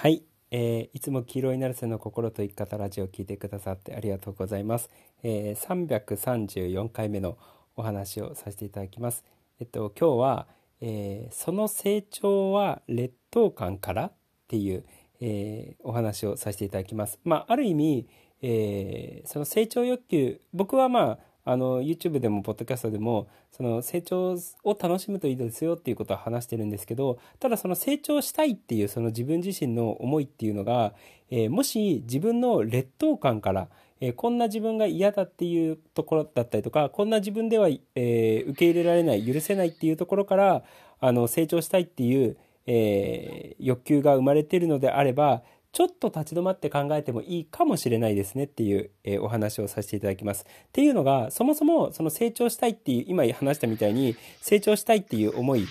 はい、えー、いつも黄色いナルセの心と生き方ラジオを聞いてくださってありがとうございます。えー、334回目のお話をさせていただきます。えっと今日は、えー、その成長は劣等感からっていう、えー、お話をさせていただきます。まあある意味、えー、その成長欲求僕はまああの YouTube でもポッドキャストでもその成長を楽しむといいですよっていうことは話してるんですけどただその成長したいっていうその自分自身の思いっていうのが、えー、もし自分の劣等感からえー、こんな自分が嫌だっていうところだったりとかこんな自分では、えー、受け入れられない許せないっていうところからあの成長したいっていう、え、欲求が生まれてるのであればちょっと立ち止まって考えてもいいかもしれないですねっていう、えー、お話をさせていただきます。っていうのが、そもそもその成長したいっていう、今話したみたいに成長したいっていう思い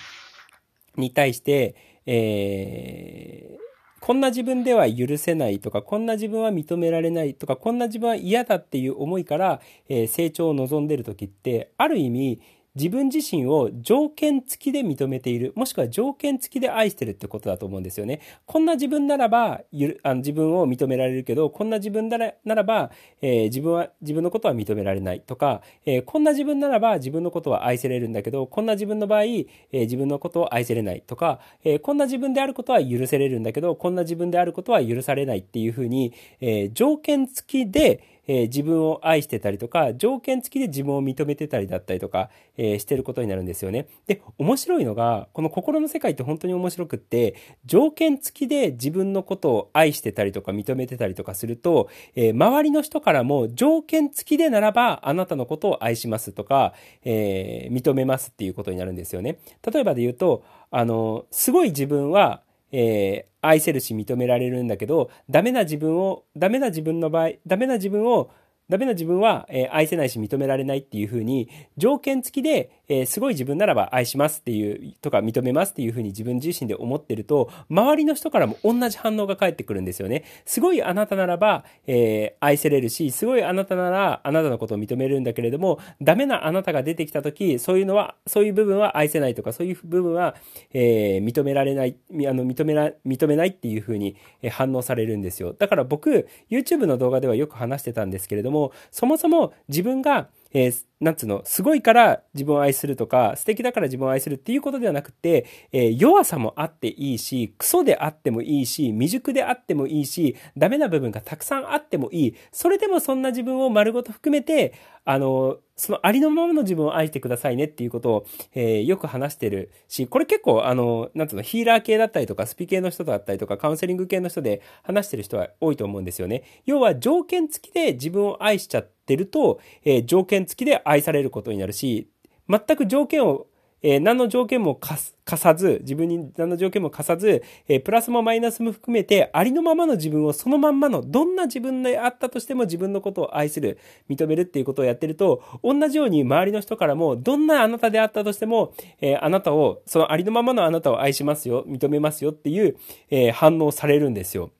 に対して、えー、こんな自分では許せないとか、こんな自分は認められないとか、こんな自分は嫌だっていう思いから、えー、成長を望んでる時って、ある意味、自分自身を条件付きで認めている、もしくは条件付きで愛してるってことだと思うんですよね。こんな自分ならば、あの自分を認められるけど、こんな自分ならならば、えー、自分は、自分のことは認められないとか、えー、こんな自分ならば自分のことは愛せれるんだけど、こんな自分の場合、えー、自分のことを愛せれないとか、えこんな自分であることは許せれるんだけど、こんな自分であることは許されないっていうふうに、え条件付きで、えー、自分を愛してたりとか、条件付きで自分を認めてたりだったりとか、えー、してることになるんですよね。で、面白いのが、この心の世界って本当に面白くって、条件付きで自分のことを愛してたりとか認めてたりとかすると、えー、周りの人からも条件付きでならばあなたのことを愛しますとか、え認めますっていうことになるんですよね。例えばで言うと、あの、すごい自分は、えー、愛せるし認められるんだけど、ダメな自分を、ダメな自分の場合、ダメな自分をダメな自分は、えー、愛せないし認められないっていうふうに、条件付きで、えー、すごい自分ならば愛しますっていう、とか認めますっていうふうに自分自身で思ってると、周りの人からも同じ反応が返ってくるんですよね。すごいあなたならば、えー、愛せれるし、すごいあなたならあなたのことを認めるんだけれども、ダメなあなたが出てきた時、そういうのは、そういう部分は愛せないとか、そういう部分は、えー、認められない、あの、認めら、認めないっていうふうに反応されるんですよ。だから僕、YouTube の動画ではよく話してたんですけれども、も、そもそも自分が、えー、なんつうの、すごいから自分を愛するとか、素敵だから自分を愛するっていうことではなくて、えー、弱さもあっていいし、クソであってもいいし、未熟であってもいいし、ダメな部分がたくさんあってもいい。それでもそんな自分を丸ごと含めて、あの、そのありのままの自分を愛してくださいねっていうことを、えー、よく話してるし、これ結構、あの、なんつうの、ヒーラー系だったりとか、スピ系の人だったりとか、カウンセリング系の人で話してる人は多いと思うんですよね。要は条件付きで自分を愛しちゃってると、えー、条件付きで愛されることになるし、全く条件をえー、何の条件も課さず、自分に何の条件も課さず、えー、プラスもマイナスも含めて、ありのままの自分をそのまんまの、どんな自分であったとしても自分のことを愛する、認めるっていうことをやってると、同じように周りの人からも、どんなあなたであったとしても、えー、あなたを、そのありのままのあなたを愛しますよ、認めますよっていう、え反応されるんですよ。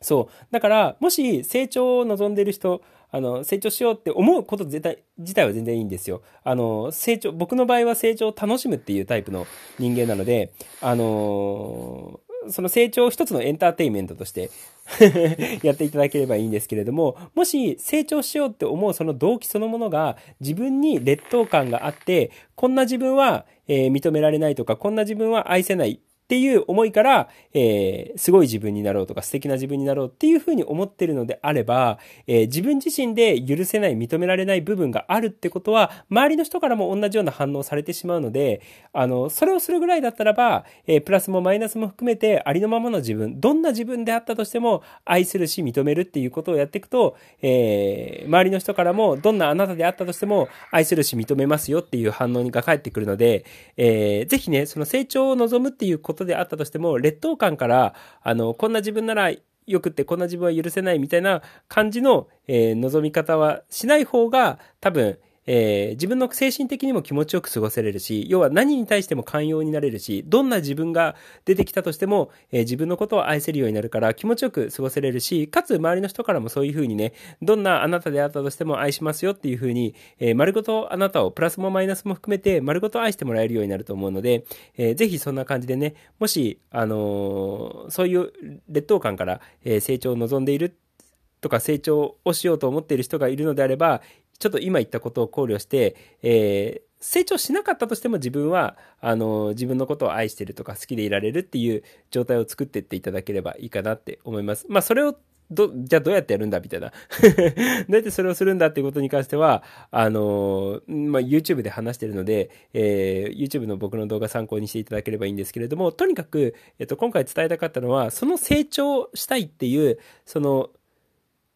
そう。だから、もし成長を望んでいる人、あの、成長しようって思うこと自体自体は全然いいんですよ。あの、成長、僕の場合は成長を楽しむっていうタイプの人間なので、あのその成長を一つのエンターテインメントとして やっていただければいいんですけれども、もし成長しようって思うその動機そのものが自分に劣等感があって、こんな自分は、えー、認められないとか、こんな自分は愛せないっていう思いから、えー、すごい自分になろうとか素敵な自分になろうっていうふうに思ってるのであれば、えー、自分自身で許せない、認められない部分があるってことは、周りの人からも同じような反応されてしまうので、あの、それをするぐらいだったらば、えー、プラスもマイナスも含めてありのままの自分、どんな自分であったとしても愛するし認めるっていうことをやっていくと、えー、周りの人からもどんなあなたであったとしても愛するし認めますよっていう反応が返ってくるので、えー、ぜひね、その成長を望むっていうことことであったとしても、劣等感から、あの、こんな自分ならよくってこんな自分は許せないみたいな感じの、えー、望み方はしない方が多分、えー、自分の精神的にも気持ちよく過ごせれるし、要は何に対しても寛容になれるし、どんな自分が出てきたとしても、えー、自分のことを愛せるようになるから気持ちよく過ごせれるし、かつ周りの人からもそういうふうにね、どんなあなたであったとしても愛しますよっていうふうに、えー、丸ごとあなたをプラスもマイナスも含めて丸ごと愛してもらえるようになると思うので、えー、ぜひそんな感じでね、もし、あのそういう劣等感から、え成長を望んでいるとか成長をしようと思っている人がいるのであれば、ちょっと今言ったことを考慮して、えー、成長しなかったとしても自分は、あの、自分のことを愛してるとか好きでいられるっていう状態を作っていっていただければいいかなって思います。まあ、それをど、じゃあどうやってやるんだみたいな。どうやってそれをするんだっていうことに関しては、あの、まあ、YouTube で話してるので、えー、YouTube の僕の動画参考にしていただければいいんですけれども、とにかく、えっと、今回伝えたかったのは、その成長したいっていう、その、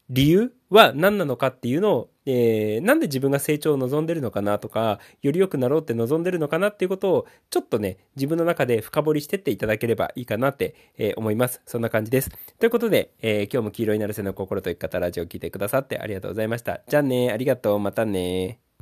理由は何なのかっていうのを、えー、なんで自分が成長を望んでるのかなとか、より良くなろうって望んでるのかなっていうことを、ちょっとね、自分の中で深掘りしてっていただければいいかなって、えー、思います。そんな感じです。ということで、えー、今日も黄色いなるせの心と生き方ラジオを聴いてくださってありがとうございました。じゃあね、ありがとう、またね